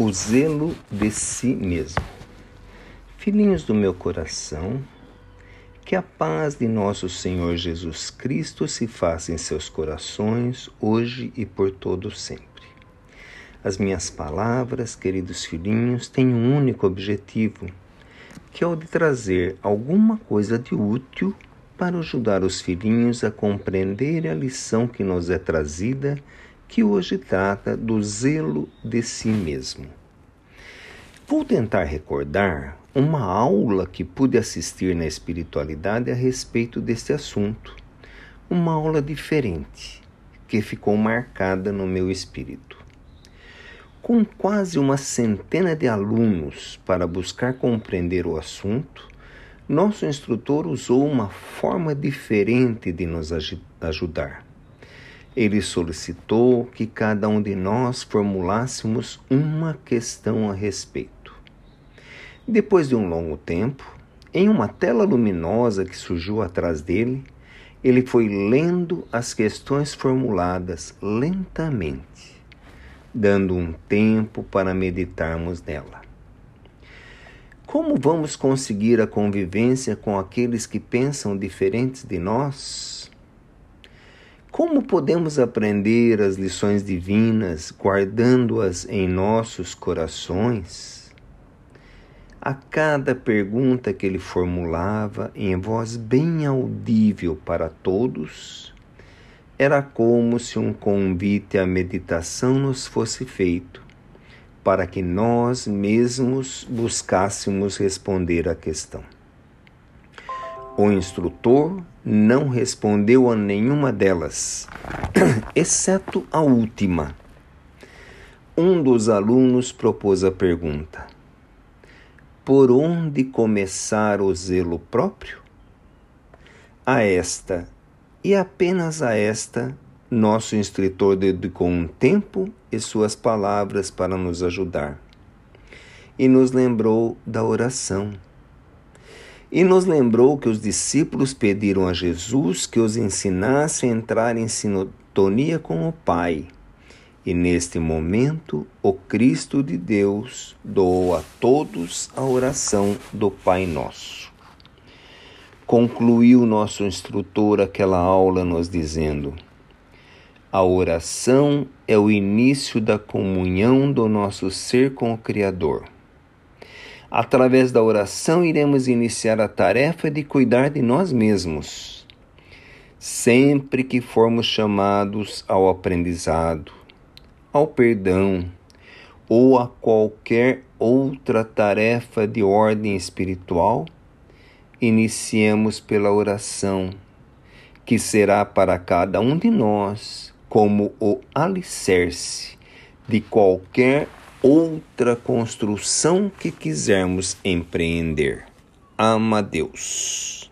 o zelo de si mesmo. Filhinhos do meu coração, que a paz de nosso Senhor Jesus Cristo se faça em seus corações, hoje e por todo sempre. As minhas palavras, queridos filhinhos, têm um único objetivo, que é o de trazer alguma coisa de útil para ajudar os filhinhos a compreender a lição que nos é trazida que hoje trata do zelo de si mesmo. Vou tentar recordar uma aula que pude assistir na espiritualidade a respeito deste assunto. Uma aula diferente, que ficou marcada no meu espírito. Com quase uma centena de alunos para buscar compreender o assunto, nosso instrutor usou uma forma diferente de nos ajudar ele solicitou que cada um de nós formulássemos uma questão a respeito. Depois de um longo tempo, em uma tela luminosa que surgiu atrás dele, ele foi lendo as questões formuladas lentamente, dando um tempo para meditarmos nela. Como vamos conseguir a convivência com aqueles que pensam diferentes de nós? Como podemos aprender as lições divinas guardando-as em nossos corações? A cada pergunta que ele formulava em voz bem audível para todos, era como se um convite à meditação nos fosse feito, para que nós mesmos buscássemos responder à questão. O instrutor não respondeu a nenhuma delas, exceto a última. Um dos alunos propôs a pergunta: Por onde começar o zelo próprio? A esta, e apenas a esta, nosso instrutor dedicou um tempo e suas palavras para nos ajudar. E nos lembrou da oração e nos lembrou que os discípulos pediram a Jesus que os ensinasse a entrar em sintonia com o Pai. E neste momento, o Cristo de Deus doou a todos a oração do Pai Nosso. Concluiu nosso instrutor aquela aula nos dizendo: A oração é o início da comunhão do nosso ser com o Criador. Através da oração, iremos iniciar a tarefa de cuidar de nós mesmos. Sempre que formos chamados ao aprendizado, ao perdão ou a qualquer outra tarefa de ordem espiritual, iniciemos pela oração, que será para cada um de nós como o alicerce de qualquer outra construção que quisermos empreender. Ama Deus.